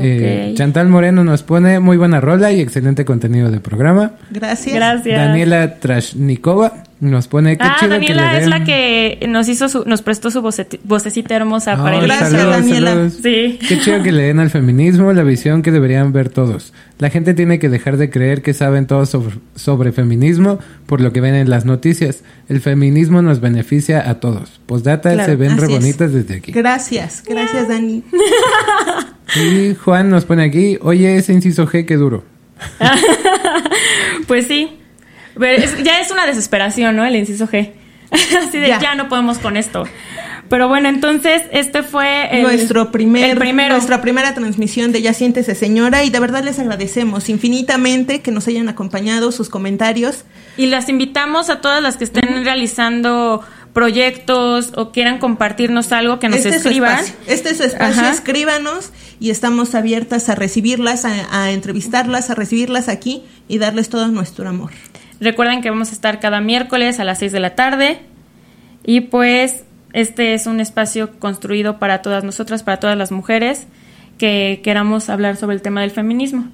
Eh. Chantal Moreno nos pone muy buena rola y excelente contenido de programa. Gracias. Gracias. Daniela Trashnikova nos pone qué ah, chido Daniela que le es la que nos hizo su, nos prestó su voceti- vocecita hermosa para el Gracias, saludos, Daniela. saludos. Sí. Qué chido que le den al feminismo la visión que deberían ver todos. La gente tiene que dejar de creer que saben todo sobre, sobre feminismo por lo que ven en las noticias. El feminismo nos beneficia a todos. Postdata Claro, se ven re bonitas desde aquí. Gracias, gracias Dani. Y Juan nos pone aquí, oye, ese inciso G, qué duro. Pues sí. Pero es- ya es una desesperación, ¿no? El inciso G. Así de Ya. ya. no podemos con esto. Pero bueno, entonces este fue el, Nuestro primer, el primero. nuestra primera transmisión de Ya Siéntese Señora y de verdad les agradecemos infinitamente que nos hayan acompañado, sus comentarios. Y las invitamos a todas las que estén realizando proyectos o quieran compartirnos algo que nos este escriban. Es este es su espacio, Ajá. escríbanos y estamos abiertas a recibirlas, a, a entrevistarlas, a recibirlas aquí y darles todo nuestro amor. Recuerden que vamos a estar cada miércoles a las 6 de la tarde. Y pues este es un espacio construido para todas nosotras, para todas las mujeres que queramos hablar sobre el tema del feminismo.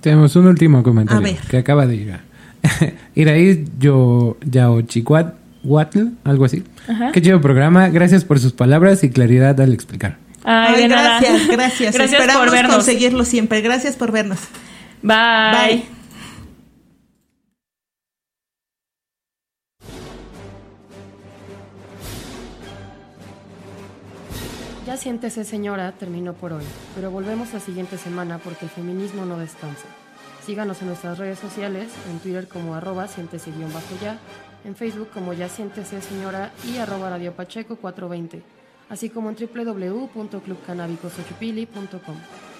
Tenemos un último comentario que acaba de llegar. Iraí yo Yaochicuat Huatl, algo así. Ajá. Qué chido programa. Gracias por sus palabras y claridad al explicar. Ay, Ay, de nada. gracias, gracias. gracias Esperamos por vernos. conseguirlo siempre. Gracias por vernos. Bye. Bye. Ya siéntese, señora, terminó por hoy, pero volvemos la siguiente semana porque el feminismo no descansa. Síganos en nuestras redes sociales, en Twitter como arroba siéntese guion bajo ya, en Facebook como ya siéntese señora y arroba Radio Pacheco 420, así como en www.clubcannabicosochupili.com.